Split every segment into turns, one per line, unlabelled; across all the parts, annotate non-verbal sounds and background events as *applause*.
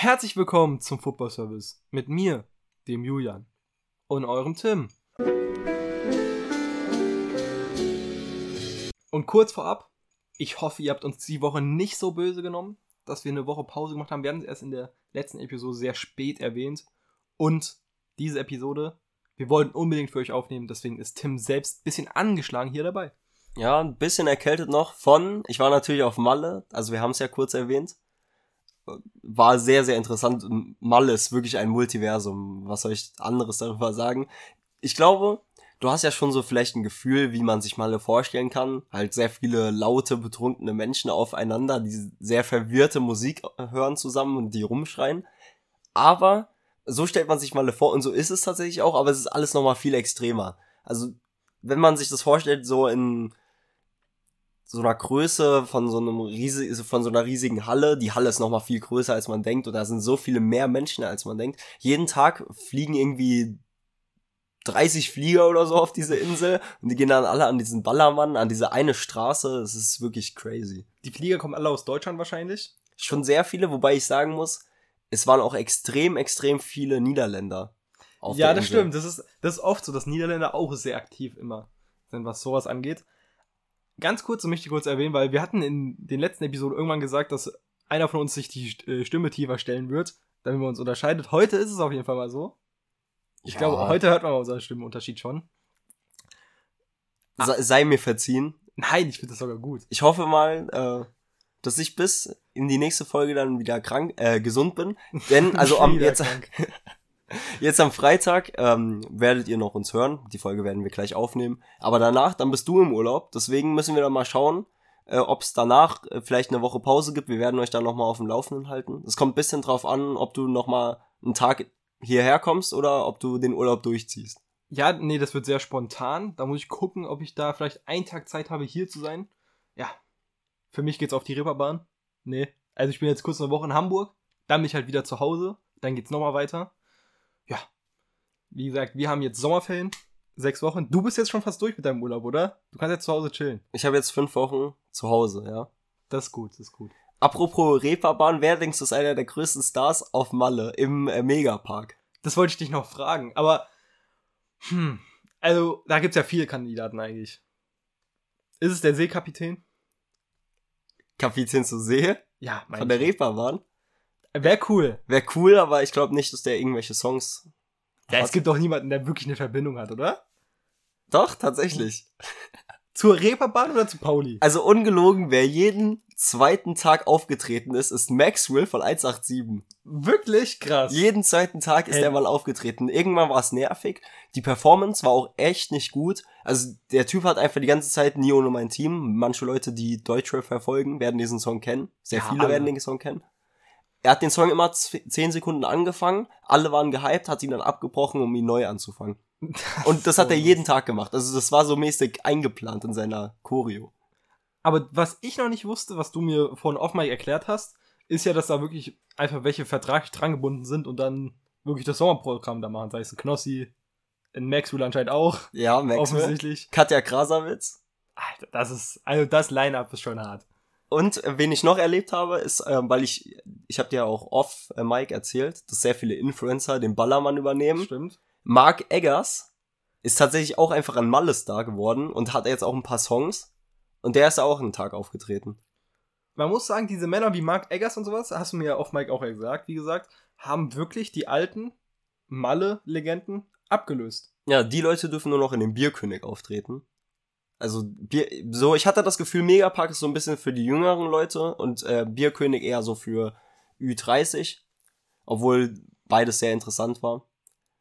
Herzlich willkommen zum Football Service mit mir, dem Julian und eurem Tim. Und kurz vorab, ich hoffe, ihr habt uns die Woche nicht so böse genommen, dass wir eine Woche Pause gemacht haben. Wir haben es erst in der letzten Episode sehr spät erwähnt. Und diese Episode, wir wollten unbedingt für euch aufnehmen, deswegen ist Tim selbst ein bisschen angeschlagen hier dabei.
Ja, ein bisschen erkältet noch von, ich war natürlich auf Malle, also wir haben es ja kurz erwähnt. War sehr, sehr interessant. Malle ist wirklich ein Multiversum. Was soll ich anderes darüber sagen? Ich glaube, du hast ja schon so vielleicht ein Gefühl, wie man sich Malle vorstellen kann. Halt sehr viele laute, betrunkene Menschen aufeinander, die sehr verwirrte Musik hören zusammen und die rumschreien. Aber so stellt man sich Malle vor und so ist es tatsächlich auch, aber es ist alles nochmal viel extremer. Also, wenn man sich das vorstellt, so in so einer Größe von so einem riesig, von so einer riesigen Halle. Die Halle ist noch mal viel größer als man denkt und da sind so viele mehr Menschen als man denkt. Jeden Tag fliegen irgendwie 30 Flieger oder so auf diese Insel und die gehen dann alle an diesen Ballermann, an diese eine Straße. Das ist wirklich crazy.
Die Flieger kommen alle aus Deutschland wahrscheinlich?
Schon sehr viele, wobei ich sagen muss, es waren auch extrem, extrem viele Niederländer.
ja, das stimmt. Das ist, das ist oft so, dass Niederländer auch sehr aktiv immer sind, was sowas angeht ganz kurz, möchte ich kurz erwähnen, weil wir hatten in den letzten Episoden irgendwann gesagt, dass einer von uns sich die äh, Stimme tiefer stellen wird, damit man uns unterscheidet. Heute ist es auf jeden Fall mal so. Ich ja. glaube, heute hört man unseren Stimmenunterschied schon.
Sei, sei mir verziehen.
Nein, ich finde das sogar gut.
Ich hoffe mal, äh, dass ich bis in die nächste Folge dann wieder krank, äh, gesund bin. Denn, also am *laughs* jetzt, *laughs* Jetzt am Freitag ähm, werdet ihr noch uns hören. Die Folge werden wir gleich aufnehmen. Aber danach, dann bist du im Urlaub. Deswegen müssen wir dann mal schauen, äh, ob es danach äh, vielleicht eine Woche Pause gibt. Wir werden euch dann nochmal auf dem Laufenden halten. Es kommt ein bisschen drauf an, ob du nochmal einen Tag hierher kommst oder ob du den Urlaub durchziehst.
Ja, nee, das wird sehr spontan. Da muss ich gucken, ob ich da vielleicht einen Tag Zeit habe, hier zu sein. Ja. Für mich geht's auf die Ripperbahn. Nee. Also ich bin jetzt kurz eine Woche in Hamburg. Dann bin ich halt wieder zu Hause. Dann geht's nochmal weiter ja, wie gesagt, wir haben jetzt Sommerferien, sechs Wochen. Du bist jetzt schon fast durch mit deinem Urlaub, oder? Du kannst jetzt zu Hause chillen.
Ich habe jetzt fünf Wochen zu Hause, ja.
Das ist gut, das ist gut.
Apropos Reeperbahn, wer denkst du ist einer der größten Stars auf Malle im äh, Megapark?
Das wollte ich dich noch fragen, aber hm, also da gibt's ja viele Kandidaten eigentlich. Ist es der Seekapitän?
Kapitän zur See?
Ja,
mein Von der Reeperbahn?
Wäre cool.
Wäre cool, aber ich glaube nicht, dass der irgendwelche Songs.
Ja, hat. es gibt doch niemanden, der wirklich eine Verbindung hat, oder?
Doch, tatsächlich.
Zur Reeperbahn oder zu Pauli?
Also ungelogen, wer jeden zweiten Tag aufgetreten ist, ist Maxwell von 187.
Wirklich krass.
Jeden zweiten Tag ist hey. er mal aufgetreten. Irgendwann war es nervig. Die Performance war auch echt nicht gut. Also der Typ hat einfach die ganze Zeit nie ohne mein Team. Manche Leute, die Deutschrap verfolgen, werden diesen Song kennen. Sehr ja, viele alle. werden den Song kennen er hat den Song immer zehn Sekunden angefangen, alle waren gehypt, hat ihn dann abgebrochen, um ihn neu anzufangen. Das und das hat er jeden Tag gemacht. Also das war so mäßig eingeplant in seiner Choreo.
Aber was ich noch nicht wusste, was du mir von Off Mic erklärt hast, ist ja, dass da wirklich einfach welche vertraglich dran gebunden sind und dann wirklich das Sommerprogramm da machen. Sei es ein Knossi, ein Maxwell anscheinend auch.
Ja, Maxwell. Offensichtlich. Katja Krasavitz.
Alter, das ist, also das Line-Up ist schon hart.
Und äh, wen ich noch erlebt habe, ist, äh, weil ich, ich habe dir auch off äh, Mike erzählt, dass sehr viele Influencer den Ballermann übernehmen.
Stimmt.
Mark Eggers ist tatsächlich auch einfach ein Malle-Star geworden und hat jetzt auch ein paar Songs. Und der ist auch einen Tag aufgetreten.
Man muss sagen, diese Männer wie Mark Eggers und sowas, hast du mir ja off Mike auch gesagt, wie gesagt, haben wirklich die alten Malle-Legenden abgelöst.
Ja, die Leute dürfen nur noch in dem Bierkönig auftreten. Also Bier, so, ich hatte das Gefühl, Megapark ist so ein bisschen für die jüngeren Leute und äh, Bierkönig eher so für Ü30, obwohl beides sehr interessant war. *laughs*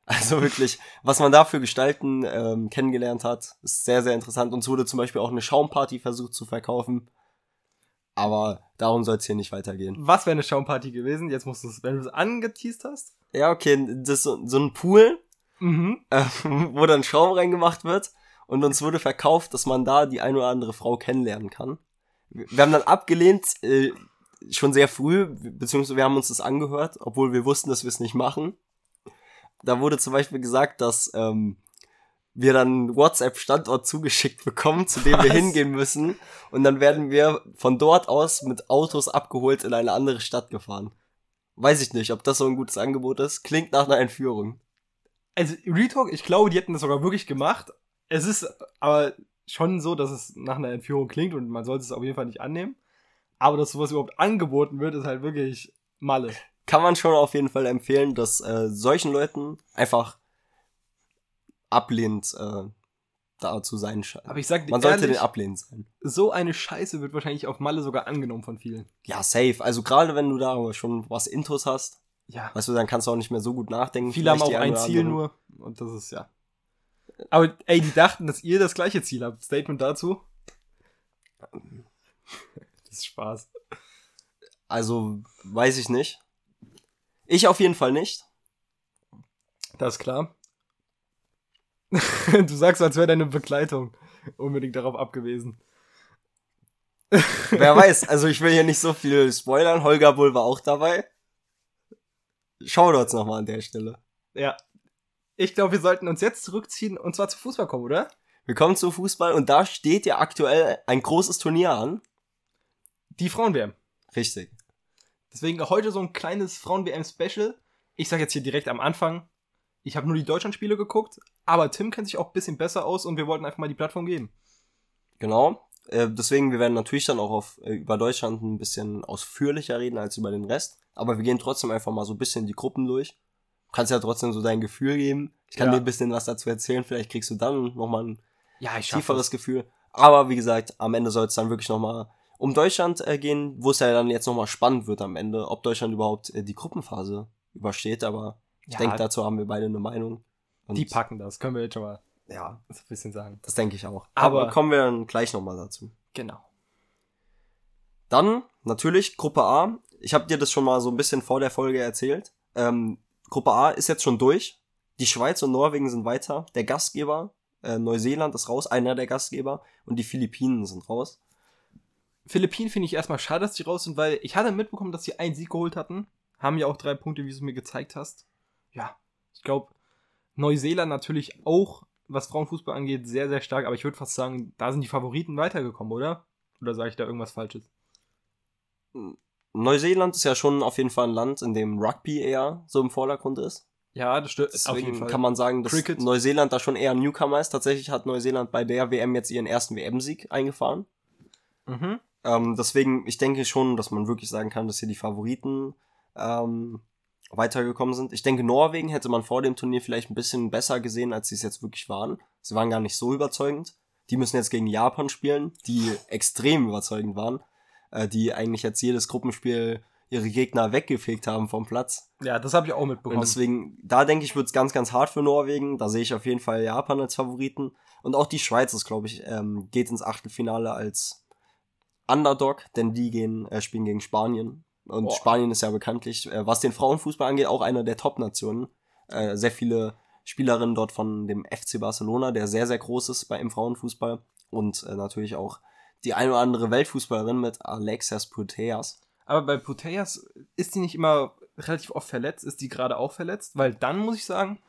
Also wirklich, was man da für Gestalten ähm, kennengelernt hat, ist sehr, sehr interessant. Uns wurde zum Beispiel auch eine Schaumparty versucht zu verkaufen. Aber darum soll es hier nicht weitergehen.
Was wäre eine Schaumparty gewesen? Jetzt musst du es, wenn du es angeteased hast.
Ja, okay, das ist so, so ein Pool, mhm. äh, *laughs* wo dann Schaum reingemacht wird und uns wurde verkauft, dass man da die eine oder andere Frau kennenlernen kann. Wir haben dann abgelehnt, äh, schon sehr früh, beziehungsweise wir haben uns das angehört, obwohl wir wussten, dass wir es nicht machen. Da wurde zum Beispiel gesagt, dass ähm, wir dann WhatsApp-Standort zugeschickt bekommen, zu dem Was? wir hingehen müssen. Und dann werden wir von dort aus mit Autos abgeholt in eine andere Stadt gefahren. weiß ich nicht, ob das so ein gutes Angebot ist. Klingt nach einer Entführung.
Also, Retalk, ich glaube, die hätten das sogar wirklich gemacht. Es ist aber schon so, dass es nach einer Entführung klingt und man sollte es auf jeden Fall nicht annehmen. Aber dass sowas überhaupt angeboten wird, ist halt wirklich Malle.
Kann man schon auf jeden Fall empfehlen, dass äh, solchen Leuten einfach ablehnend äh, da zu sein scheint.
Aber ich sag dir
Man sollte
ehrlich,
den ablehnend sein.
so eine Scheiße wird wahrscheinlich auf Malle sogar angenommen von vielen.
Ja, safe. Also gerade wenn du da schon was Intos hast,
Ja.
weißt du, dann kannst du auch nicht mehr so gut nachdenken.
Viele haben auch ein Ziel nur und das ist ja. Aber ey, die dachten, dass ihr das gleiche Ziel habt. Statement dazu? Das ist Spaß.
Also, weiß ich nicht. Ich auf jeden Fall nicht.
Das ist klar. *laughs* du sagst, als wäre deine Begleitung unbedingt darauf abgewiesen.
Wer *laughs* weiß, also ich will hier nicht so viel spoilern. Holger Bull war auch dabei. Shoutouts nochmal an der Stelle.
Ja. Ich glaube, wir sollten uns jetzt zurückziehen und zwar zu Fußball kommen, oder?
Wir kommen zum Fußball und da steht ja aktuell ein großes Turnier an.
Die Frauen-WM.
Richtig.
Deswegen heute so ein kleines Frauen-WM-Special. Ich sag jetzt hier direkt am Anfang, ich habe nur die Deutschlandspiele geguckt, aber Tim kennt sich auch ein bisschen besser aus und wir wollten einfach mal die Plattform geben.
Genau. Äh, deswegen, wir werden natürlich dann auch auf, äh, über Deutschland ein bisschen ausführlicher reden als über den Rest. Aber wir gehen trotzdem einfach mal so ein bisschen die Gruppen durch. Du kannst ja trotzdem so dein Gefühl geben. Ich kann
Ja.
dir ein bisschen was dazu erzählen. Vielleicht kriegst du dann nochmal ein
Ja, ich
tieferes Gefühl. Aber wie gesagt, am Ende soll es dann wirklich nochmal um Deutschland äh, gehen, wo es ja dann jetzt nochmal spannend wird am Ende, ob Deutschland überhaupt äh, die Gruppenphase übersteht. Aber ich
Ja.
denke, dazu haben wir beide eine Meinung. Und
Die packen das, können wir jetzt schon mal
Ja,
so ein bisschen sagen.
das denke ich auch.
Aber-
Aber kommen wir dann gleich nochmal dazu.
Genau.
Dann natürlich Gruppe A. Ich habe dir das schon mal so ein bisschen vor der Folge erzählt. Ähm, Gruppe A ist jetzt schon durch. Die Schweiz und Norwegen sind weiter. Der Gastgeber, äh, Neuseeland ist raus, einer der Gastgeber. Und die Philippinen sind raus.
Philippinen finde ich erstmal schade, dass die raus sind, weil ich hatte mitbekommen, dass sie einen Sieg geholt hatten. Haben ja auch drei Punkte, wie du es mir gezeigt hast. Ja, ich glaube, Neuseeland natürlich auch, was Frauenfußball angeht, sehr, sehr stark. Aber ich würde fast sagen, da sind die Favoriten weitergekommen, oder? Oder sage ich da irgendwas Falsches?
Neuseeland ist ja schon auf jeden Fall ein Land, in dem Rugby eher so im Vordergrund ist.
Ja, das stimmt.
Deswegen kann man sagen, dass
Cricket.
Neuseeland da schon eher ein Newcomer ist. Tatsächlich hat Neuseeland bei der WM jetzt ihren ersten WM-Sieg eingefahren.
Mhm.
Ähm, deswegen, ich denke schon, dass man wirklich sagen kann, dass hier die Favoriten ähm, weitergekommen sind. Ich denke, Norwegen hätte man vor dem Turnier vielleicht ein bisschen besser gesehen, als sie es jetzt wirklich waren. Sie waren gar nicht so überzeugend. Die müssen jetzt gegen Japan spielen, die *laughs* extrem überzeugend waren, äh, die eigentlich jetzt jedes Gruppenspiel ihre Gegner weggefegt haben vom Platz.
Ja, das habe ich auch mitbekommen.
Und deswegen, da denke ich, wird's ganz, ganz hart für Norwegen. Da sehe ich auf jeden Fall Japan als Favoriten. Und auch die Schweiz ist, glaube ich, ähm, geht ins Achtelfinale als Underdog, denn die gehen, äh, spielen gegen Spanien. Und
Boah.
Spanien ist ja bekanntlich, äh, was den Frauenfußball angeht, auch einer der Top-Nationen. Äh, sehr viele Spielerinnen dort von dem FC Barcelona, der sehr, sehr groß ist bei im Frauenfußball. Und äh, natürlich auch die eine oder andere Weltfußballerin mit Alexias Puteas.
Aber bei Putellas ist die nicht immer relativ oft verletzt? Ist die gerade auch verletzt? Weil dann muss ich sagen,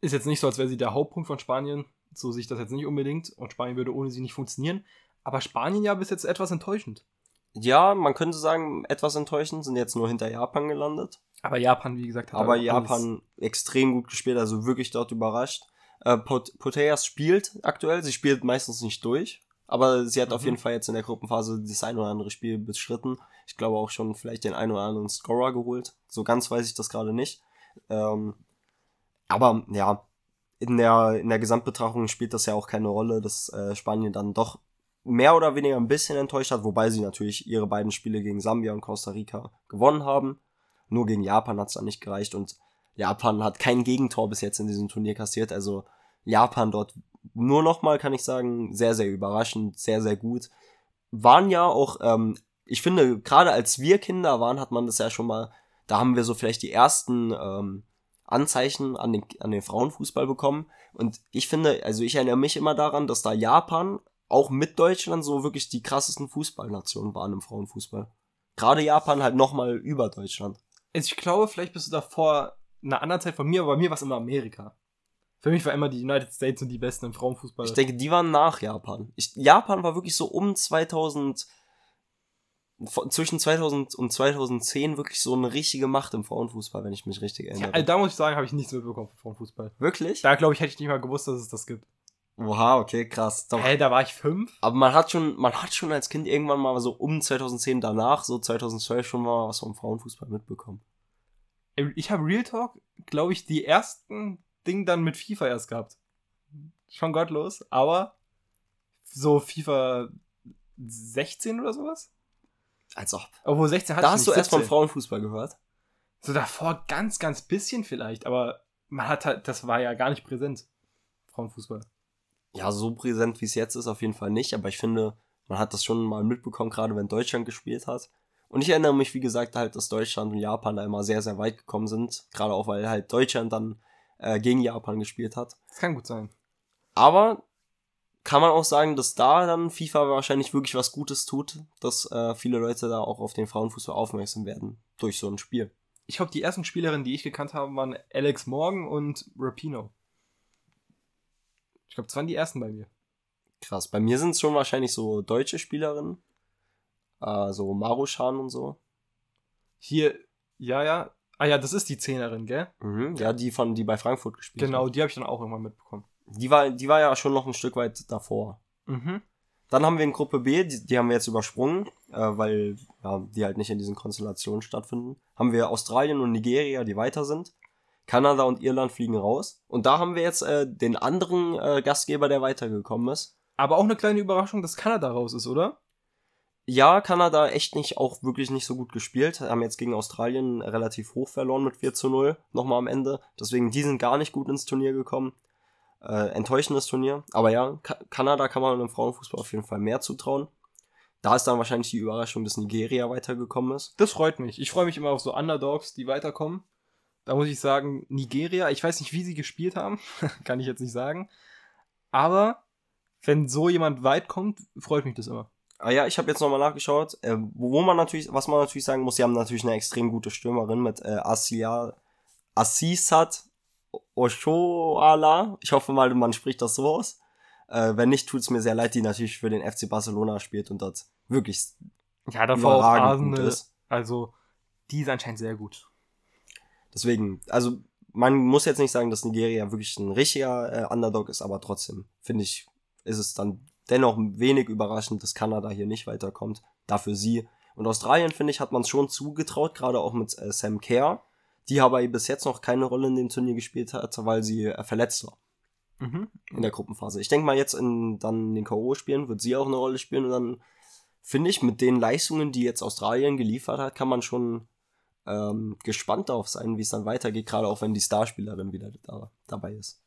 ist jetzt nicht so, als wäre sie der Hauptpunkt von Spanien. So sehe ich das jetzt nicht unbedingt. Und Spanien würde ohne sie nicht funktionieren. Aber Spanien ja bis jetzt etwas enttäuschend.
Ja, man könnte sagen, etwas enttäuschend, sind jetzt nur hinter Japan gelandet.
Aber Japan, wie gesagt, hat
Aber
alles-
Japan extrem gut gespielt, also wirklich dort überrascht. Äh, Pot Poteas spielt aktuell, sie spielt meistens nicht durch, aber sie hat auf
Mhm.
jeden Fall jetzt in der Gruppenphase das ein oder andere Spiel beschritten. Ich glaube auch schon vielleicht den ein oder anderen Scorer geholt. So ganz weiß ich das gerade nicht. Ähm, aber ja, in der, in der Gesamtbetrachtung spielt das ja auch keine Rolle, dass äh, Spanien dann doch mehr oder weniger ein bisschen enttäuscht hat, wobei sie natürlich ihre beiden Spiele gegen Sambia und Costa Rica gewonnen haben. Nur gegen Japan hat es dann nicht gereicht und Japan hat kein Gegentor bis jetzt in diesem Turnier kassiert. Also Japan dort nur nochmal, kann ich sagen, sehr, sehr überraschend, sehr, sehr gut. Waren ja auch, ähm, ich finde, gerade als wir Kinder waren, hat man das ja schon mal, da haben wir so vielleicht die ersten ähm, Anzeichen an den, an den Frauenfußball bekommen. Und ich finde, also ich erinnere mich immer daran, dass da Japan auch mit Deutschland so wirklich die krassesten Fußballnationen waren im Frauenfußball. Gerade Japan halt nochmal über Deutschland.
Also ich glaube, vielleicht bist du davor einer anderen Zeit von mir, aber bei mir war es immer Amerika. Für mich war immer die United States und die Besten im Frauenfußball.
Ich denke, die waren nach Japan. Ich, Japan war wirklich so um 2000, von- zwischen 2000 und 2010 wirklich so eine richtige Macht im Frauenfußball, wenn ich mich richtig
Ja,
erinnere.
also da muss ich sagen, habe ich nichts mitbekommen vom Fußball.
wirklich?
Da glaube ich, hätte ich nicht mal gewusst, dass es das gibt.
Oha, okay, krass. Doch.
Hä, da war ich fünf?
Aber man hat schon, man hat schon als Kind irgendwann mal so um 2010 danach, so 2012 schon mal was vom Frauenfußball mitbekommen.
Ich habe Real Talk, glaube ich, die ersten Ding dann mit FIFA erst gehabt. Schon gottlos, aber so FIFA 16 oder sowas?
Als ob.
Obwohl 16 hatte
Da hast
nicht,
du erst vom
17.
Frauenfußball gehört?
So davor ganz, ganz bisschen vielleicht, aber man hat halt, das war ja gar nicht präsent. Frauenfußball.
Ja, so präsent wie es jetzt ist, auf jeden Fall nicht, aber ich finde, man hat das schon mal mitbekommen, gerade wenn Deutschland gespielt hat. Und ich erinnere mich, wie gesagt, halt, dass Deutschland und Japan da immer sehr, sehr weit gekommen sind. Gerade auch, weil halt Deutschland dann äh, gegen Japan gespielt hat.
Das kann gut sein.
Aber kann man auch sagen, dass da dann FIFA wahrscheinlich wirklich was Gutes tut, dass äh, viele Leute da auch auf den Frauenfußball aufmerksam werden durch so ein Spiel.
Ich glaube, die ersten Spielerinnen, die ich gekannt habe, waren Alex Morgan und Rapino. Ich glaube, das waren die ersten bei mir.
Krass. Bei mir sind es schon wahrscheinlich so deutsche Spielerinnen. Äh, so Marushan und so.
Hier, ja, ja. Ah ja, das ist die Zehnerin, gell?
Mhm. Ja, die von, die bei Frankfurt gespielt
Genau,
hat.
die habe ich dann auch irgendwann mitbekommen.
Die war, die war ja schon noch ein Stück weit davor.
Mhm.
Dann haben wir in Gruppe B, die, die haben wir jetzt übersprungen, äh, weil ja, die halt nicht in diesen Konstellationen stattfinden. Haben wir Australien und Nigeria, die weiter sind. Kanada und Irland fliegen raus. Und da haben wir jetzt äh, den anderen äh, Gastgeber, der weitergekommen ist.
Aber auch eine kleine Überraschung, dass Kanada raus ist, oder?
Ja, Kanada echt nicht, auch wirklich nicht so gut gespielt. Haben jetzt gegen Australien relativ hoch verloren mit 4 zu 0, nochmal am Ende. Deswegen, die sind gar nicht gut ins Turnier gekommen. Äh, enttäuschendes Turnier. Aber ja, Ka Kanada kann man im Frauenfußball auf jeden Fall mehr zutrauen. Da ist dann wahrscheinlich die Überraschung, dass Nigeria weitergekommen ist.
Das freut mich. Ich freue mich immer auf so Underdogs, die weiterkommen. Da muss ich sagen, Nigeria, ich weiß nicht, wie sie gespielt haben, *laughs* kann ich jetzt nicht sagen. Aber wenn so jemand weit kommt, freut mich das immer.
Ah ja, ich habe jetzt nochmal nachgeschaut, äh, wo man natürlich, was man natürlich sagen muss, sie haben natürlich eine extrem gute Stürmerin mit äh, Asia, Assisat Oshoala. Ich hoffe mal, man spricht das so aus. Äh, wenn nicht, tut's mir sehr leid, die natürlich für den FC Barcelona spielt und dort wirklich
Ja, davor auch Arsenal.
ist.
Also, die ist anscheinend sehr gut.
Deswegen, also man muss jetzt nicht sagen, dass Nigeria wirklich ein richtiger äh, Underdog ist, aber trotzdem finde ich, ist es dann dennoch wenig überraschend, dass Kanada hier nicht weiterkommt. Dafür sie. Und Australien, finde ich, hat man es schon zugetraut, gerade auch mit äh, Sam Kerr, die aber bis jetzt noch keine Rolle in dem Turnier gespielt hat, weil sie äh, verletzt war
Mhm.
in der Gruppenphase. Ich denke mal, jetzt in dann den K.O.-Spielen wird sie auch eine Rolle spielen und dann finde ich, mit den Leistungen, die jetzt Australien geliefert hat, kann man schon ähm, gespannt darauf sein, wie es dann weitergeht, gerade auch wenn die Starspielerin wieder da, dabei ist.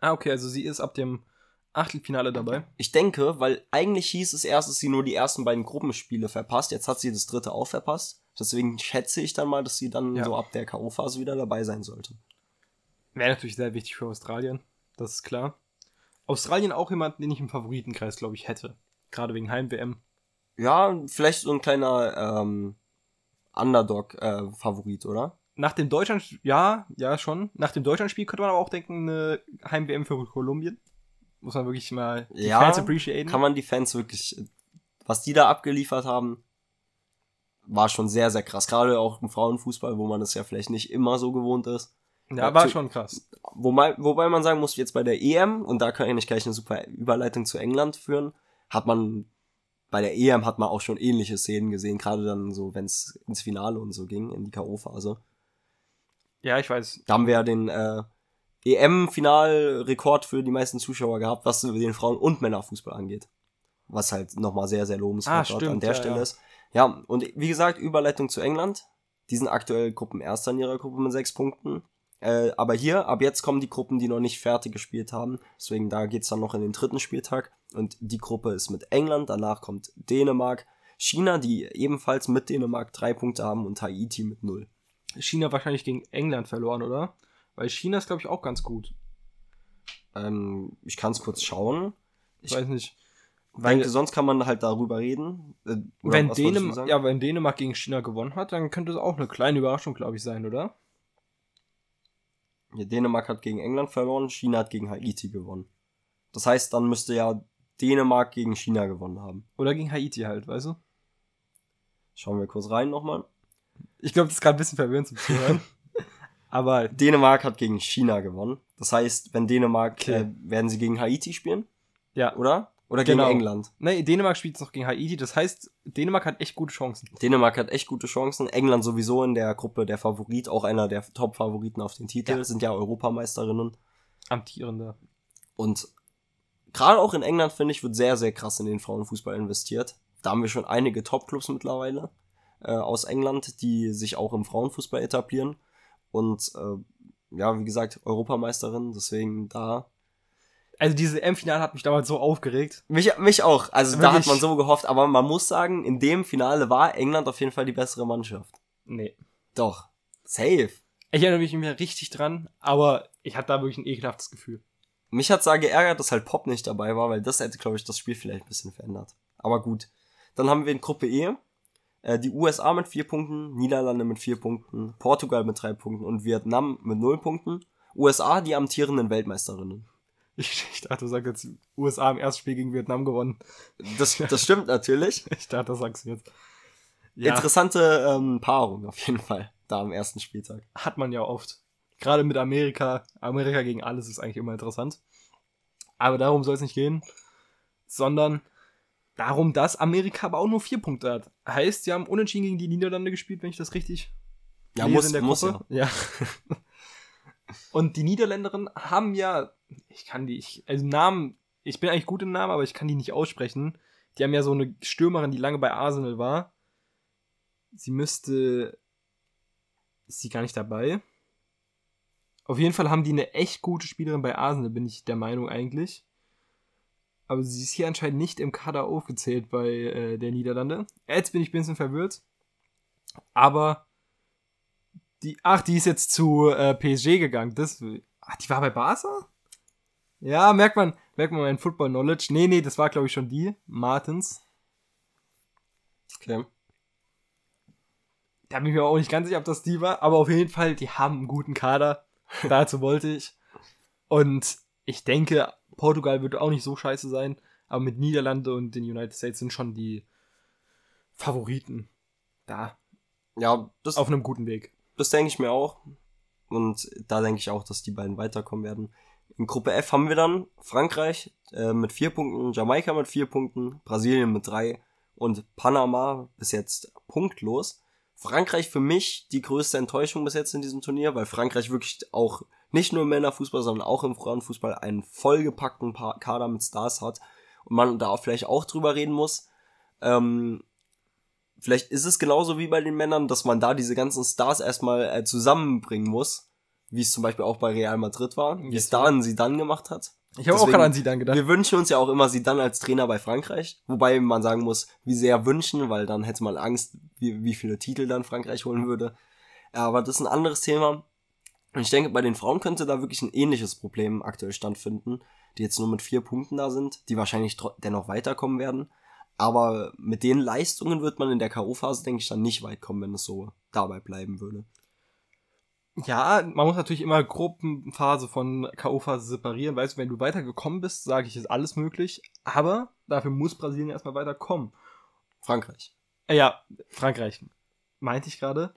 Ah, okay, also sie ist ab dem Achtelfinale dabei.
Ich denke, weil eigentlich hieß es erst, dass sie nur die ersten beiden Gruppenspiele verpasst, jetzt hat sie das dritte auch verpasst. Deswegen schätze ich dann mal, dass sie dann
Ja.
so ab der K.O.-Phase wieder dabei sein sollte.
Wäre natürlich sehr wichtig für Australien, das ist klar. Australien auch jemand, den ich im Favoritenkreis, glaube ich, hätte. Gerade wegen Heim-WM.
Ja, vielleicht so ein kleiner ähm, Underdog-Favorit, oder?
Nach dem Deutschland, ja, ja schon. Nach dem Deutschlandspiel könnte man aber auch denken, eine Heim-WM für Kolumbien. Muss man wirklich mal die
Ja,
Fans appreciaten.
kann man die Fans wirklich, was die da abgeliefert haben, war schon sehr, sehr krass. Gerade auch im Frauenfußball, wo man das ja vielleicht nicht immer so gewohnt ist.
ja, war schon krass.
Wobei, wobei man sagen muss, jetzt bei der EM, und da kann ich gleich eine super Überleitung zu England führen, hat man, bei der EM hat man auch schon ähnliche Szenen gesehen, gerade dann so, wenn es ins Finale und so ging, in die K.O.-Phase.
Ja, ich weiß.
Da haben wir ja den äh, EM-Finalrekord für die meisten Zuschauer gehabt, was den Frauen- und Männerfußball angeht. Was halt nochmal sehr, sehr lobenswert
Ah, stimmt,
an der
ja,
Stelle
ja.
ist. Ja, und wie gesagt, Überleitung zu England. Die sind aktuell Gruppenerster in ihrer Gruppe mit sechs Punkten. Äh, aber hier, ab jetzt kommen die Gruppen, die noch nicht fertig gespielt haben. Deswegen, da geht's dann noch in den dritten Spieltag. Und die Gruppe ist mit England, danach kommt Dänemark, China, die ebenfalls mit Dänemark drei Punkte haben und Haiti mit null.
China wahrscheinlich gegen England verloren, oder? Weil China ist, glaube ich, auch ganz gut.
Ähm, ich kann es kurz schauen.
Ich weiß nicht.
Ich
Weil,
denke, sonst kann man halt darüber reden. Äh,
wenn,
sagen?
ja, wenn Dänemark gegen China gewonnen hat, dann könnte es auch eine kleine Überraschung, glaube ich, sein, oder?
Ja, Dänemark hat gegen England verloren, China hat gegen Haiti gewonnen. Das heißt, dann müsste ja Dänemark gegen China gewonnen haben.
Oder gegen Haiti halt, weißt du?
Schauen wir kurz rein nochmal.
Ich glaube, das ist gerade ein bisschen verwirrend zum Zuhören. *laughs* Aber
Dänemark hat gegen China gewonnen. Das heißt, wenn Dänemark,
Okay.
äh, werden sie gegen Haiti spielen,
ja,
oder? Oder gegen
Genau.
England.
nee, Dänemark spielt noch gegen Haiti. Das heißt, Dänemark hat echt gute Chancen.
Dänemark hat echt gute Chancen. England sowieso in der Gruppe der Favorit, auch einer der Top-Favoriten auf den Titel,
Ja.
sind ja Europameisterinnen.
Amtierende.
Und gerade auch in England, finde ich, wird sehr, sehr krass in den Frauenfußball investiert. Da haben wir schon einige Top-Clubs mittlerweile äh, aus England, die sich auch im Frauenfußball etablieren. Und äh, ja, wie gesagt, Europameisterin, deswegen da.
Also diese M-Finale hat mich damals so aufgeregt.
Mich, mich auch. Also da hat
Wirklich?
man so gehofft, aber man muss sagen, in dem Finale war England auf jeden Fall die bessere Mannschaft.
Nee.
Doch. Safe.
Ich erinnere mich nicht mehr richtig dran, aber ich hatte da wirklich ein ekelhaftes Gefühl.
Mich hat's da geärgert, dass halt Pop nicht dabei war, weil das hätte, glaube ich, das Spiel vielleicht ein bisschen verändert. Aber gut. Dann haben wir in Gruppe E äh, die USA mit vier Punkten, Niederlande mit vier Punkten, Portugal mit drei Punkten und Vietnam mit null Punkten. USA die amtierenden Weltmeisterinnen.
Ich, ich dachte, du sagst jetzt, USA im ersten Spiel gegen Vietnam gewonnen.
Das, das stimmt natürlich. *laughs*
Ich dachte, das sagst du jetzt. Ja,
Interessante ähm, Paarung auf jeden Fall, da am ersten Spieltag.
hat man ja oft. Gerade mit Amerika. Amerika gegen alles ist eigentlich immer interessant. Aber darum soll es nicht gehen, sondern darum, dass Amerika aber auch nur vier Punkte hat. Heißt, sie haben unentschieden gegen die Niederlande gespielt, wenn ich das richtig
Ja,
lese
muss,
in der
muss
Gruppe.
ja.
Ja. *laughs* Und die Niederländerinnen haben ja, ich kann die, ich, also Namen, ich bin eigentlich gut im Namen, aber ich kann die nicht aussprechen. Die haben ja so eine Stürmerin, die lange bei Arsenal war. Sie müsste, ist sie gar nicht dabei? Auf jeden Fall haben die eine echt gute Spielerin bei Arsenal, bin ich der Meinung eigentlich. Aber sie ist hier anscheinend nicht im Kader aufgezählt bei äh, der Niederlande. Jetzt bin ich ein bisschen verwirrt. Aber die, ach, die ist jetzt zu äh, PSG gegangen. Das, ach, die war bei Barca? Ja, merkt man, merkt man mein Football Knowledge. Nee, nee, das war glaube ich schon die. Martins.
Okay.
Da bin ich mir auch nicht ganz sicher, ob das die war. Aber auf jeden Fall, die haben einen guten Kader. Dazu wollte ich. Und ich denke, Portugal wird auch nicht so scheiße sein. Aber mit Niederlande und den United States sind schon die Favoriten da.
Ja, das,
Auf einem guten Weg.
das denke ich mir auch. Und da denke ich auch, dass die beiden weiterkommen werden. In Gruppe F haben wir dann Frankreich äh, mit vier Punkten, Jamaika mit vier Punkten, Brasilien mit drei und Panama bis jetzt punktlos. Frankreich für mich die größte Enttäuschung bis jetzt in diesem Turnier, weil Frankreich wirklich auch nicht nur im Männerfußball, sondern auch im Frauenfußball einen vollgepackten Pa- Kader mit Stars hat und man da vielleicht auch drüber reden muss. Ähm, vielleicht ist es genauso wie bei den Männern, dass man da diese ganzen Stars erstmal äh, zusammenbringen muss, wie es zum Beispiel auch bei Real Madrid war, wie es da an sie dann gemacht hat.
Ich habe auch gerade an sie dann gedacht.
Wir wünschen uns ja auch immer sie dann als Trainer bei Frankreich, wobei man sagen muss, wie sehr wünschen, weil dann hätte man Angst, wie, wie viele Titel dann Frankreich holen würde. Aber das ist ein anderes Thema. Und ich denke, bei den Frauen könnte da wirklich ein ähnliches Problem aktuell stattfinden, die jetzt nur mit vier Punkten da sind, die wahrscheinlich dennoch weiterkommen werden. Aber mit den Leistungen wird man in der K.O.-Phase, denke ich, dann nicht weit kommen, wenn es so dabei bleiben würde.
Ja, man muss natürlich immer Gruppenphase von K.O.-Phase separieren. Weißt du, wenn du weitergekommen bist, sage ich, ist alles möglich. Aber dafür muss Brasilien erstmal weiterkommen.
Frankreich.
Äh, ja, Frankreich. Meinte ich gerade.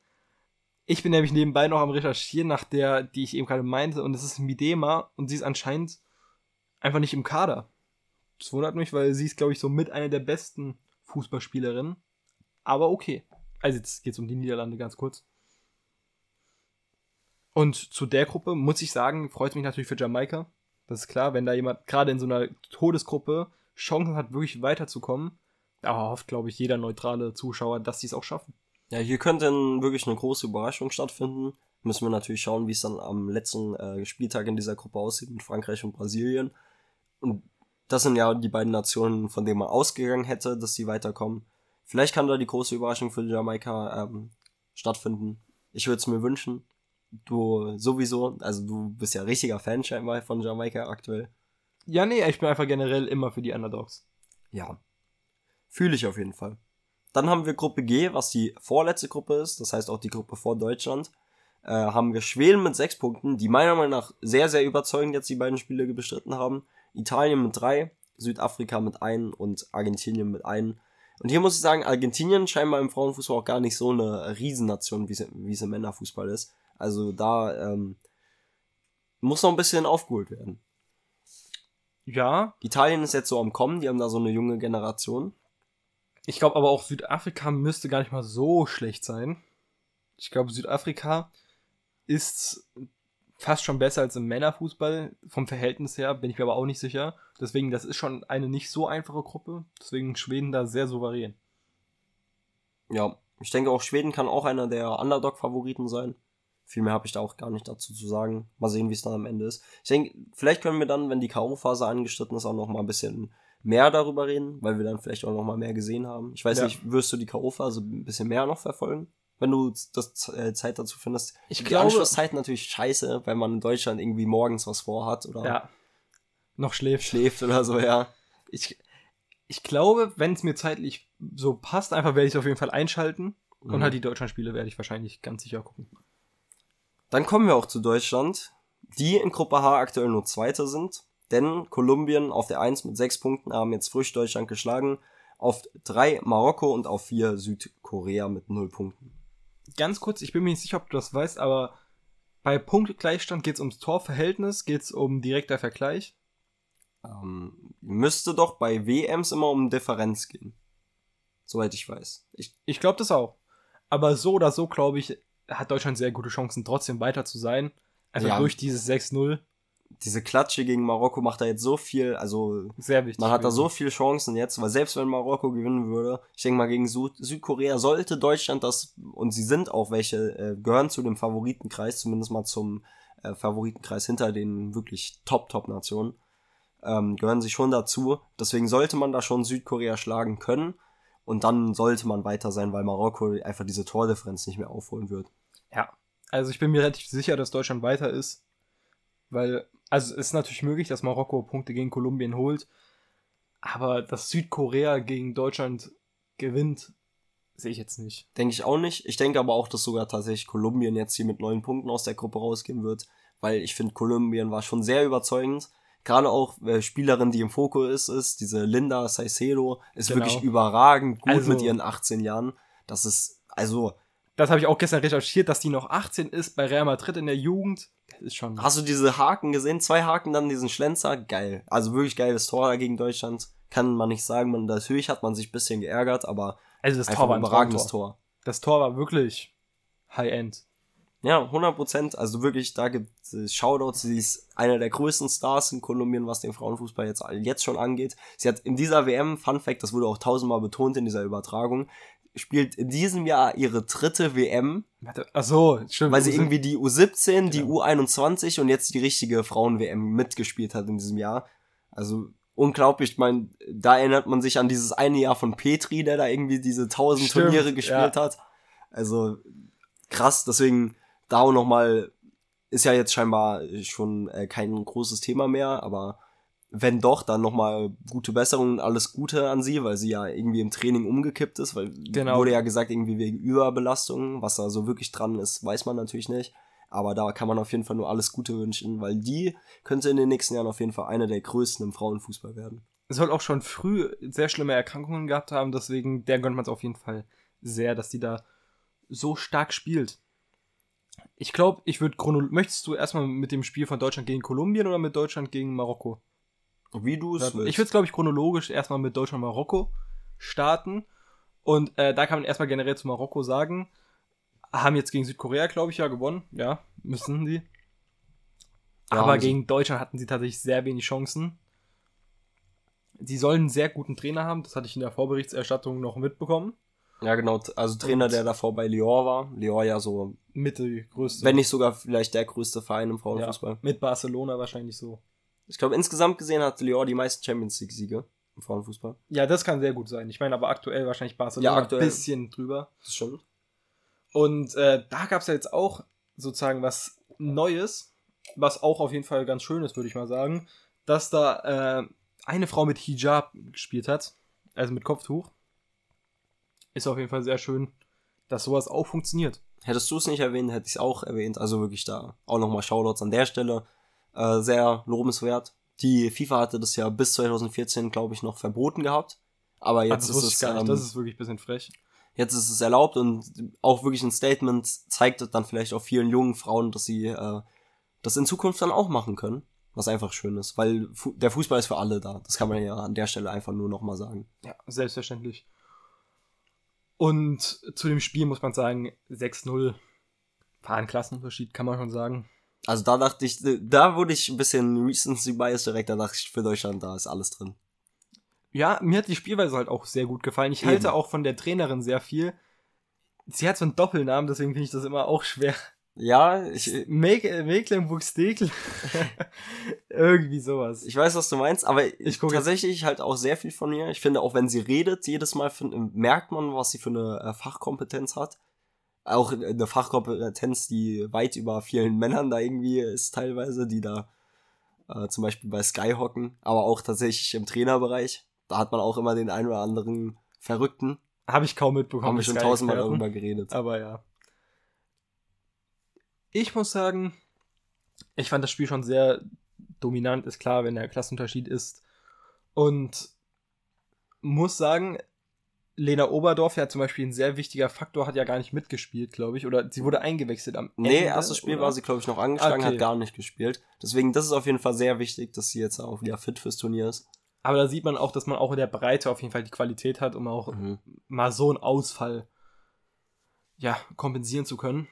Ich bin nämlich nebenbei noch am Recherchieren nach der, die ich eben gerade meinte. Und es ist Midema. Und sie ist anscheinend einfach nicht im Kader. Das wundert mich, weil sie ist, glaube ich, so mit einer der besten Fußballspielerinnen. Aber okay. Also jetzt geht es um die Niederlande ganz kurz. Und zu der Gruppe muss ich sagen, freut mich natürlich für Jamaika. Das ist klar, wenn da jemand gerade in so einer Todesgruppe Chancen hat, wirklich weiterzukommen. Aber hofft, glaube ich, jeder neutrale Zuschauer, dass sie es auch schaffen.
Ja, hier könnte wirklich eine große Überraschung stattfinden. Müssen wir natürlich schauen, wie es dann am letzten äh, Spieltag in dieser Gruppe aussieht mit Frankreich und Brasilien. Und das sind ja die beiden Nationen, von denen man ausgegangen hätte, dass sie weiterkommen. Vielleicht kann da die große Überraschung für Jamaika ähm, stattfinden. Ich würde es mir wünschen. Du sowieso, also du bist ja richtiger Fan scheinbar von Jamaika aktuell.
Ja, nee, ich bin einfach generell immer für die Underdogs.
Ja. Fühle ich auf jeden Fall. Dann haben wir Gruppe G, was die vorletzte Gruppe ist, das heißt auch die Gruppe vor Deutschland. Äh, haben wir Schweden mit sechs Punkten, die meiner Meinung nach sehr, sehr überzeugend jetzt die beiden Spiele bestritten haben. Italien mit drei, Südafrika mit ein und Argentinien mit ein. Und hier muss ich sagen, Argentinien scheinbar im Frauenfußball auch gar nicht so eine Riesennation, wie es, wie es im Männerfußball ist. Also da ähm, muss noch ein bisschen aufgeholt werden.
Ja.
Italien ist jetzt so am Kommen, die haben da so eine junge Generation.
Ich glaube aber auch Südafrika müsste gar nicht mal so schlecht sein. Ich glaube, Südafrika ist fast schon besser als im Männerfußball. Vom Verhältnis her bin ich mir aber auch nicht sicher. Deswegen, das ist schon eine nicht so einfache Gruppe. Deswegen Schweden da sehr souverän.
Ja, ich denke auch Schweden kann auch einer der Underdog-Favoriten sein. Viel mehr habe ich da auch gar nicht dazu zu sagen. Mal sehen, wie es dann am Ende ist. Ich denke, vielleicht können wir dann, wenn die K.O.-Phase angestritten ist, auch noch mal ein bisschen mehr darüber reden, weil wir dann vielleicht auch noch mal mehr gesehen haben. Ich weiß ja. nicht, wirst du die K.O.-Phase ein bisschen mehr noch verfolgen? Wenn du das äh, Zeit dazu findest.
Ich
die
glaube,
Anschlusszeit natürlich scheiße, weil man in Deutschland irgendwie morgens was vorhat oder
ja. noch schläft.
Schläft oder so, ja.
Ich, ich glaube, wenn es mir zeitlich so passt, einfach werde ich es auf jeden Fall einschalten. Mhm. Und halt die Deutschlandspiele werde ich wahrscheinlich ganz sicher gucken.
Dann kommen wir auch zu Deutschland, die in Gruppe H aktuell nur Zweiter sind. Denn Kolumbien auf der 1 mit 6 Punkten haben jetzt frisch Deutschland geschlagen. Auf 3 Marokko und auf 4 Südkorea mit 0 Punkten.
Ganz kurz, ich bin mir nicht sicher, ob du das weißt, aber bei Punktgleichstand geht es ums Torverhältnis, geht es um direkter Vergleich.
Ähm, müsste doch bei WMs immer um Differenz gehen. Soweit ich weiß.
Ich, ich glaube das auch. Aber so oder so, glaube ich, hat Deutschland sehr gute Chancen, trotzdem weiter zu sein. Also ja. durch dieses 6-0.
Diese Klatsche gegen Marokko macht da jetzt so viel, also
sehr wichtig.
Man hat da so viele Chancen jetzt, weil selbst wenn Marokko gewinnen würde, ich denke mal gegen Süd Südkorea sollte Deutschland das, und sie sind auch welche, äh, gehören zu dem Favoritenkreis, zumindest mal zum äh, Favoritenkreis hinter den wirklich Top-Top-Nationen, ähm, gehören sie schon dazu. Deswegen sollte man da schon Südkorea schlagen können. Und dann sollte man weiter sein, weil Marokko einfach diese Tordifferenz nicht mehr aufholen wird.
Ja, also ich bin mir relativ sicher, dass Deutschland weiter ist. Weil, also es ist natürlich möglich, dass Marokko Punkte gegen Kolumbien holt. Aber dass Südkorea gegen Deutschland gewinnt, sehe ich jetzt nicht.
Denke ich auch nicht. Ich denke aber auch, dass sogar tatsächlich Kolumbien jetzt hier mit neun Punkten aus der Gruppe rausgehen wird. Weil ich finde, Kolumbien war schon sehr überzeugend. Gerade auch äh, Spielerin, die im Fokus ist, ist diese Linda Saicedo, ist genau. wirklich überragend gut also, mit ihren 18 Jahren. Das ist, also,
das habe ich auch gestern recherchiert, dass die noch 18 ist bei Real Madrid in der Jugend.
Das ist schon. Hast du diese Haken gesehen? Zwei Haken, dann diesen Schlenzer. Geil. Also wirklich geiles Tor gegen Deutschland. Kann man nicht sagen. Man, natürlich hat man sich ein bisschen geärgert, aber.
Also das Tor war ein überragendes Tor. Das Tor war wirklich High-End.
Ja, 100 Prozent. Also wirklich, da gibt es Shoutouts. Sie ist einer der größten Stars in Kolumbien, was den Frauenfußball jetzt, jetzt schon angeht. Sie hat in dieser WM, Fun Fact, das wurde auch tausendmal betont in dieser Übertragung, spielt in diesem Jahr ihre dritte WM.
Ach so, stimmt.
Weil sie irgendwie die U17, genau. die U21 und jetzt die richtige Frauen-WM mitgespielt hat in diesem Jahr. Also unglaublich. Ich meine, da erinnert man sich an dieses eine Jahr von Petri, der da irgendwie diese tausend Turniere gespielt ja. hat. Also krass, deswegen da auch nochmal, ist ja jetzt scheinbar schon äh, kein großes Thema mehr, aber wenn doch, dann nochmal gute Besserung und alles Gute an sie, weil sie ja irgendwie im Training umgekippt ist, weil genau. wurde ja gesagt, irgendwie wegen Überbelastung, was da so wirklich dran ist, weiß man natürlich nicht. Aber da kann man auf jeden Fall nur alles Gute wünschen, weil die könnte in den nächsten Jahren auf jeden Fall eine der größten im Frauenfußball werden.
Soll auch schon früh sehr schlimme Erkrankungen gehabt haben, deswegen der gönnt man es auf jeden Fall sehr, dass die da so stark spielt. Ich glaube, ich würde Möchtest du erstmal mit dem Spiel von Deutschland gegen Kolumbien oder mit Deutschland gegen Marokko?
Wie du es
willst. Ich würde es, glaube ich, chronologisch erstmal mit Deutschland Marokko starten. Und äh, da kann man erstmal generell zu Marokko sagen, haben jetzt gegen Südkorea, glaube ich, ja gewonnen. Ja, müssen die. Ja, Aber gegen Deutschland hatten sie tatsächlich sehr wenig Chancen. Sie sollen einen sehr guten Trainer haben, das hatte ich in der Vorberichtserstattung noch mitbekommen.
Ja, genau, also Trainer, Und der davor bei Lyon war. Lyon ja so.
Mitte größte.
Wenn nicht sogar vielleicht der größte Verein im Frauenfußball. Ja,
mit Barcelona wahrscheinlich so.
Ich glaube, insgesamt gesehen hat Lyon die meisten Champions League-Siege im Frauenfußball.
Ja, das kann sehr gut sein. Ich meine aber aktuell wahrscheinlich Barcelona ja, aktuell. ein bisschen drüber.
Das stimmt.
Und äh, da gab es ja jetzt auch sozusagen was Neues, was auch auf jeden Fall ganz schön ist, würde ich mal sagen, dass da äh, eine Frau mit Hijab gespielt hat, also mit Kopftuch. Ist auf jeden Fall sehr schön, dass sowas auch funktioniert.
Hättest du es nicht erwähnt, hätte ich es auch erwähnt. Also wirklich da auch nochmal Shoutouts an der Stelle äh, sehr lobenswert. Die FIFA hatte das ja bis 2014, glaube ich, noch verboten gehabt. Aber jetzt
das
ist es,
gar nicht.
ähm,
Das ist wirklich ein bisschen frech.
jetzt ist es erlaubt und auch wirklich ein Statement zeigt dann vielleicht auch vielen jungen Frauen, dass sie äh, das in Zukunft dann auch machen können. Was einfach schön ist, weil Fu der Fußball ist für alle da. Das kann man ja an der Stelle einfach nur nochmal sagen.
Ja, selbstverständlich. Und zu dem Spiel muss man sagen, 6-0 war ein Klassenunterschied, kann man schon sagen.
Also da dachte ich, da wurde ich ein bisschen Recency Bias direkt, da dachte ich, für Deutschland, da ist alles drin.
Ja, mir hat die Spielweise halt auch sehr gut gefallen. Ich
Eben.
halte auch von der Trainerin sehr viel. Sie hat so einen Doppelnamen, deswegen finde ich das immer auch schwer.
Ja, ich,
Meck- Mecklenburg-Stekel. *laughs* Irgendwie sowas.
ich weiß, was du meinst, aber
Ich guck jetzt-
tatsächlich halt auch sehr viel von ihr. Ich finde, auch wenn sie redet, jedes Mal merkt man, was sie für eine äh, Fachkompetenz hat. Auch eine Fachkompetenz, die weit über vielen Männern da irgendwie ist teilweise, die da äh, zum Beispiel bei Sky hocken, aber auch tatsächlich im Trainerbereich. Da hat man auch immer den einen oder anderen Verrückten.
Habe ich kaum mitbekommen.
Haben wir schon tausendmal darüber geredet.
Aber ja. Ich muss sagen, ich fand das Spiel schon sehr dominant, ist klar, wenn der Klassenunterschied ist. Und muss sagen, Lena Oberdorf ja zum Beispiel ein sehr wichtiger Faktor, hat ja gar nicht mitgespielt, glaube ich. Oder sie wurde eingewechselt am
Nee,
Ende,
erstes Spiel
oder?
war sie, glaube ich, noch angeschlagen,
Okay.
hat gar nicht gespielt. Deswegen, das ist auf jeden Fall sehr wichtig, dass sie jetzt auch wieder fit fürs Turnier ist.
Aber da sieht man auch, dass man auch in der Breite auf jeden Fall die Qualität hat, um auch
Mhm.
mal so einen Ausfall ja, kompensieren zu können.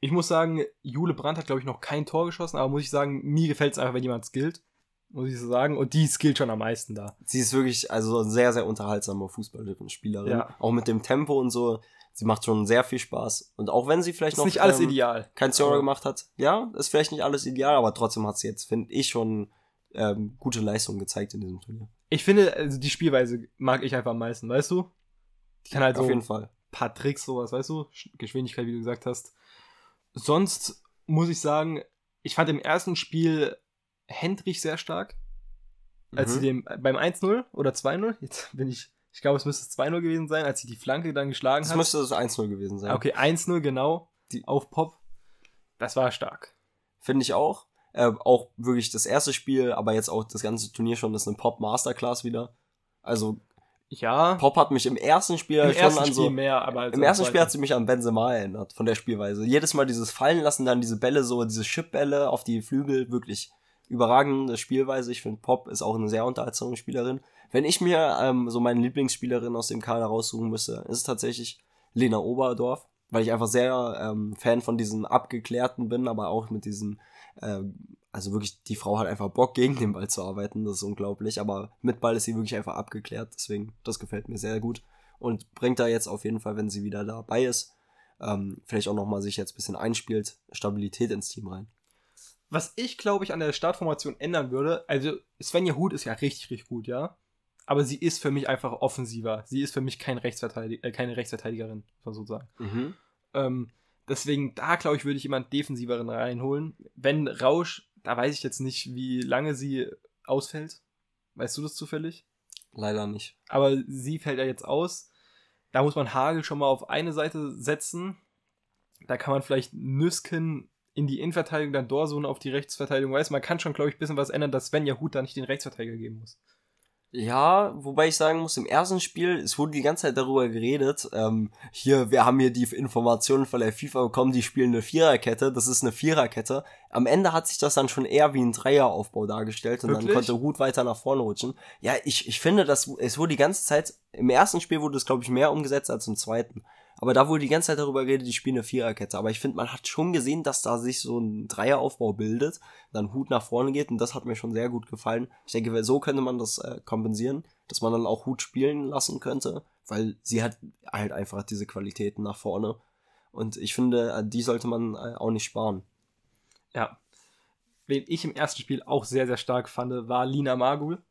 Ich muss sagen, Jule Brandt hat, glaube ich, noch kein Tor geschossen, aber muss ich sagen, mir gefällt es einfach, wenn jemand skillt. Muss ich so sagen. Und die skillt schon am meisten da.
Sie ist wirklich, also eine sehr, sehr unterhaltsame Fußballspielerin.
Ja.
Auch mit dem Tempo und so. Sie macht schon sehr viel Spaß. Und auch wenn sie vielleicht
Ist
noch
nicht alles
ähm,
ideal.
kein
Aber-
gemacht hat, ja, ist vielleicht nicht alles ideal, aber trotzdem hat sie jetzt, finde ich, schon ähm, gute Leistung gezeigt in diesem Turnier.
Ich finde, also die Spielweise mag ich einfach am meisten, weißt du? Die kann halt
Auf
so
jeden Fall.
paar Tricks, sowas, weißt du? Sch- Geschwindigkeit, wie du gesagt hast. Sonst muss ich sagen, ich fand im ersten Spiel Hendrich sehr stark. Als
Mhm.
sie dem beim 1-0 oder 2-0, jetzt *laughs* bin ich, ich glaube, es müsste 2-0 gewesen sein, als sie die Flanke dann geschlagen
Das
hat.
müsste das 1-0 gewesen sein.
Okay, 1-0 genau,
Die-
auf Pop. Das war stark.
Finde ich auch. Äh, auch wirklich das erste Spiel, aber jetzt auch das ganze Turnier schon, das ist eine Pop-Masterclass wieder. Also,
Ja,
Pop hat mich im ersten Spiel
im
schon
ersten
an
Spiel
so.
mehr, aber als
Im ersten Spiel hat sie mich an Benzema erinnert, von der Spielweise. Jedes Mal dieses Fallen lassen, dann diese Bälle so, diese Chipbälle auf die Flügel, wirklich überragende Spielweise. Ich finde, Pop ist auch eine sehr unterhaltsame Spielerin. Wenn ich mir ähm, so meine Lieblingsspielerin aus dem Kader raussuchen müsste, ist es tatsächlich Lena Oberdorf, weil ich einfach sehr ähm, Fan von diesem Abgeklärten bin, aber auch mit diesem, ähm, also wirklich, die Frau hat einfach Bock, gegen den Ball zu arbeiten, das ist unglaublich, aber mit Ball ist sie wirklich einfach abgeklärt, deswegen, das gefällt mir sehr gut und bringt da jetzt auf jeden Fall, wenn sie wieder dabei ist, ähm, vielleicht auch nochmal sich jetzt ein bisschen einspielt, Stabilität ins Team rein.
Was ich, glaube ich, an der Startformation ändern würde, also Svenja Huth ist ja richtig, richtig gut, ja. Aber sie ist für mich einfach offensiver. Sie ist für mich kein Rechtsverteidig äh, keine Rechtsverteidigerin, muss man so sagen.
Mhm.
Ähm, deswegen, da glaube ich, würde ich jemand Defensiveren reinholen. Wenn Rausch, da weiß ich jetzt nicht, wie lange sie ausfällt. Weißt du das zufällig?
Leider nicht.
Aber sie fällt ja jetzt aus. Da muss man Hagel schon mal auf eine Seite setzen. Da kann man vielleicht Nüsken in die Innenverteidigung, dann Dorsun auf die Rechtsverteidigung. Weiß man kann schon, glaube ich, ein bisschen was ändern, dass Svenja Hut da nicht den Rechtsverteidiger geben muss.
Ja, wobei ich sagen muss, im ersten Spiel, es wurde die ganze Zeit darüber geredet, ähm, hier, wir haben hier die Informationen von der FIFA bekommen, die spielen eine Viererkette, das ist eine Viererkette. Am Ende hat sich das dann schon eher wie ein Dreieraufbau dargestellt und
Wirklich?
dann konnte Ruth weiter nach vorne rutschen. Ja, ich, ich finde, dass es wurde die ganze Zeit, im ersten Spiel wurde es, glaube ich, mehr umgesetzt als im zweiten. Aber da wurde die ganze Zeit darüber geredet, die spielen eine Viererkette. Aber ich finde, man hat schon gesehen, dass da sich so ein Dreieraufbau bildet, dann Hut nach vorne geht und das hat mir schon sehr gut gefallen. Ich denke, so könnte man das äh, kompensieren, dass man dann auch Hut spielen lassen könnte, weil sie hat halt einfach diese Qualitäten nach vorne. Und ich finde, die sollte man äh, auch nicht sparen.
Ja. Wen ich im ersten Spiel auch sehr, sehr stark fand, war Lina Magul.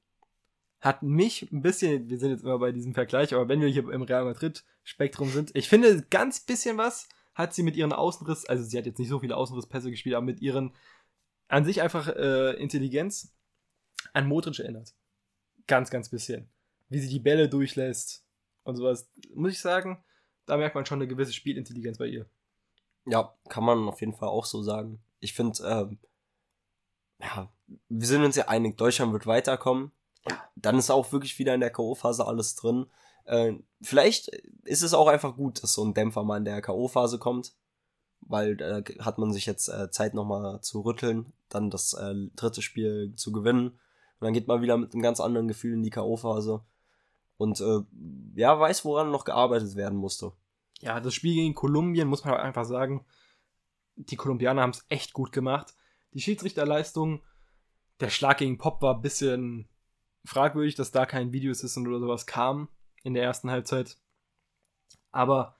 Hat mich ein bisschen, wir sind jetzt immer bei diesem Vergleich, aber wenn wir hier im Real Madrid-Spektrum sind, ich finde, ganz bisschen was hat sie mit ihren Außenriss, also sie hat jetzt nicht so viele Außenrisspässe gespielt, aber mit ihren an sich einfach äh, Intelligenz an Modric erinnert. Ganz, ganz bisschen. Wie sie die Bälle durchlässt und sowas. Muss ich sagen, da merkt man schon eine gewisse Spielintelligenz bei ihr.
Ja, kann man auf jeden Fall auch so sagen. Ich finde, ähm, ja, wir sind uns ja einig, Deutschland wird weiterkommen. Ja. Dann ist auch wirklich wieder in der K.O.-Phase alles drin. Äh, vielleicht ist es auch einfach gut, dass so ein Dämpfer mal in der K.O.-Phase kommt, weil da äh, hat man sich jetzt äh, Zeit nochmal zu rütteln, dann das äh, dritte Spiel zu gewinnen. Und dann geht man wieder mit einem ganz anderen Gefühl in die K.O.-Phase. Und äh, ja, weiß, woran noch gearbeitet werden musste.
Ja, das Spiel gegen Kolumbien, muss man einfach sagen, die Kolumbianer haben es echt gut gemacht. Die Schiedsrichterleistung, der Schlag gegen Pop war ein bisschen fragwürdig, dass da kein Videoassistent oder sowas kam in der ersten Halbzeit. Aber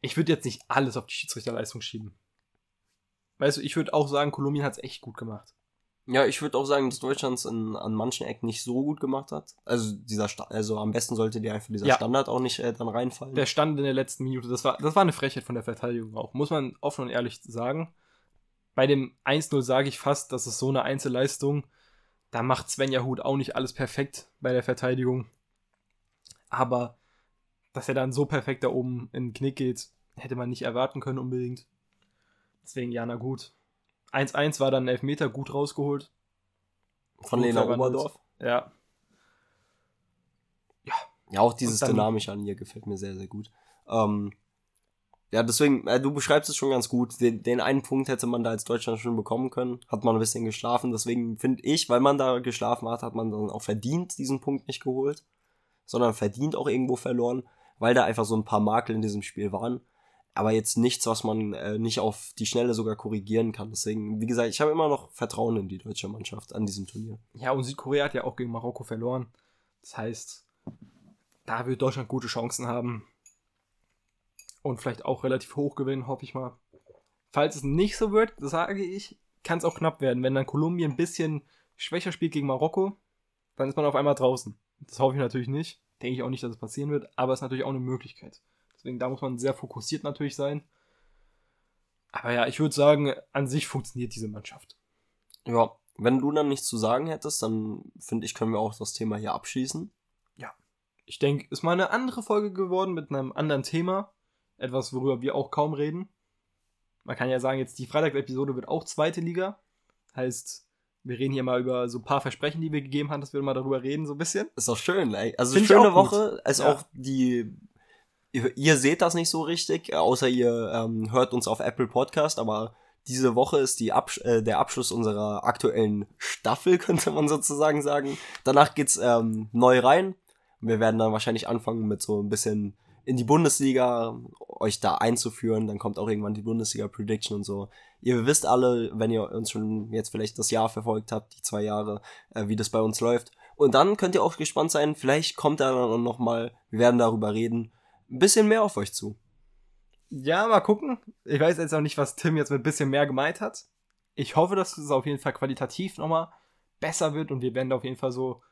ich würde jetzt nicht alles auf die Schiedsrichterleistung schieben. Weißt du, ich würde auch sagen, Kolumbien hat es echt gut gemacht.
Ja, ich würde auch sagen, dass Deutschland es an manchen Ecken nicht so gut gemacht hat. Also dieser Sta also am besten sollte dir einfach dieser ja. Standard auch nicht äh, dann reinfallen.
Der Stand in der letzten Minute, das war, das war eine Frechheit von der Verteidigung auch, muss man offen und ehrlich sagen. Bei dem 1-0 sage ich fast, dass es so eine Einzelleistung, da macht Svenja Hut auch nicht alles perfekt bei der Verteidigung. Aber dass er dann so perfekt da oben in den Knick geht, hätte man nicht erwarten können unbedingt. Deswegen, ja, na gut. 1-1 war dann Elfmeter gut rausgeholt.
Von Lena Oberdorf.
Ja.
Ja. Ja, auch dieses Dynamische an ihr gefällt mir sehr, sehr gut. Ähm, ja, deswegen, äh, du beschreibst es schon ganz gut. Den, den, einen Punkt hätte man da als Deutschland schon bekommen können. Hat man ein bisschen geschlafen. Deswegen finde ich, weil man da geschlafen hat, hat man dann auch verdient diesen Punkt nicht geholt. Sondern verdient auch irgendwo verloren, weil da einfach so ein paar Makel in diesem Spiel waren aber jetzt nichts, was man äh, nicht auf die Schnelle sogar korrigieren kann. Deswegen, wie gesagt, ich habe immer noch Vertrauen in die deutsche Mannschaft an diesem Turnier.
Ja, und Südkorea hat ja auch gegen Marokko verloren. Das heißt, da wird Deutschland gute Chancen haben. Und vielleicht auch relativ hoch gewinnen, hoffe ich mal. Falls es nicht so wird, sage ich, kann es auch knapp werden. Wenn dann Kolumbien ein bisschen schwächer spielt gegen Marokko, dann ist man auf einmal draußen. Das hoffe ich natürlich nicht. Denke ich auch nicht, dass es passieren wird, aber es ist natürlich auch eine Möglichkeit. Deswegen da muss man sehr fokussiert natürlich sein. Aber ja, ich würde sagen, an sich funktioniert diese Mannschaft.
Ja, wenn du dann nichts zu sagen hättest, dann finde ich, können wir auch das Thema hier abschließen.
Ja. Ich denke, ist mal eine andere Folge geworden mit einem anderen Thema. Etwas, worüber wir auch kaum reden. Man kann ja sagen, jetzt die Freitagsepisode wird auch zweite Liga. Heißt, wir reden hier mal über so ein paar Versprechen, die wir gegeben haben, dass wir mal darüber reden, so ein bisschen.
Ist doch schön, ey. Also Find schöne Woche, als ja. auch die ihr, ihr seht das nicht so richtig, außer ihr ähm, hört uns auf Apple Podcast, aber diese Woche ist die Absch äh, der Abschluss unserer aktuellen Staffel, *laughs* könnte man sozusagen sagen. Danach geht's ähm, neu rein. Wir werden dann wahrscheinlich anfangen mit so ein bisschen in die Bundesliga, euch da einzuführen. Dann kommt auch irgendwann die Bundesliga-Prediction und so. Ihr wisst alle, wenn ihr uns schon jetzt vielleicht das Jahr verfolgt habt, die zwei Jahre, äh, wie das bei uns läuft. Und dann könnt ihr auch gespannt sein, vielleicht kommt da dann noch mal, wir werden darüber reden, ein bisschen mehr auf euch zu.
Ja, mal gucken. Ich weiß jetzt auch nicht, was Tim jetzt mit ein bisschen mehr gemeint hat. Ich hoffe, dass es auf jeden Fall qualitativ nochmal besser wird und wir werden auf jeden Fall so,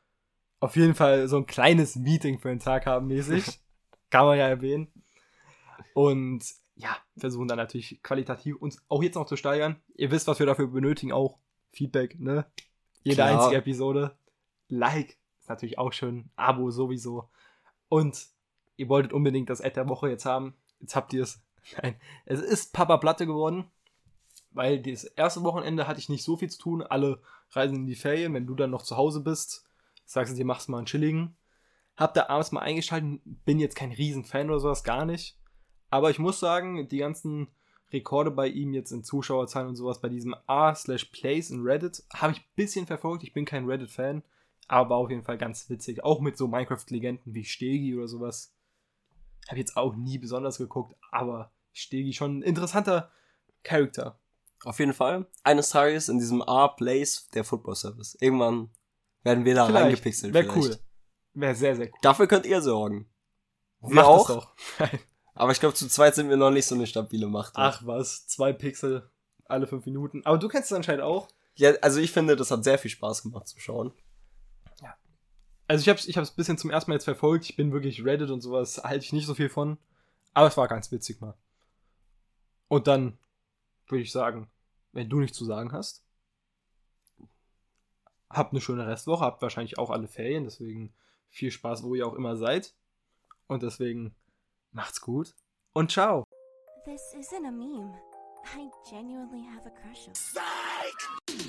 auf jeden Fall so ein kleines Meeting für den Tag haben mäßig. *laughs* Kann man ja erwähnen. Und ja, versuchen dann natürlich qualitativ uns auch jetzt noch zu steigern. Ihr wisst, was wir dafür benötigen, auch Feedback, ne? Jede Klar. einzige Episode. Like ist natürlich auch schön. Abo sowieso. Und ihr wolltet unbedingt das Ad der Woche jetzt haben. Jetzt habt ihr es. *laughs* Nein, es ist Papa Platte geworden, weil das erste Wochenende hatte ich nicht so viel zu tun. Alle reisen in die Ferien. Wenn du dann noch zu Hause bist, sagst du dir, machst mal einen chilligen. Hab da abends mal eingeschaltet, bin jetzt kein Riesenfan oder sowas, gar nicht. Aber ich muss sagen, die ganzen Rekorde bei ihm jetzt in Zuschauerzahlen und sowas bei diesem A slash Plays in Reddit habe ich ein bisschen verfolgt. Ich bin kein Reddit-Fan, aber auf jeden Fall ganz witzig. Auch mit so Minecraft-Legenden wie Stegi oder sowas. Habe jetzt auch nie besonders geguckt, aber Stegi schon ein interessanter Charakter.
Auf jeden Fall. Eines Tages in diesem R-Place der Football Service. Irgendwann werden wir da vielleicht. reingepixelt.
Wäre cool. Wäre sehr, sehr cool.
Dafür könnt ihr sorgen. Wir Macht auch. *laughs* *laughs* aber ich glaube, zu zweit sind wir noch nicht so eine stabile Macht.
Ach was, zwei Pixel alle fünf Minuten. Aber du kennst es anscheinend auch.
Ja, also ich finde, das hat sehr viel Spaß gemacht zu schauen
also ich habe es ich hab's ein bisschen zum ersten Mal jetzt verfolgt. Ich bin wirklich Reddit und sowas, halte ich nicht so viel von. Aber es war ganz witzig mal. Und dann würde ich sagen, wenn du nichts zu sagen hast, habt eine schöne Restwoche, habt wahrscheinlich auch alle Ferien, deswegen viel Spaß, wo ihr auch immer seid. Und deswegen macht's gut und ciao. This isn't a meme. I genuinely have a crush on. Psych!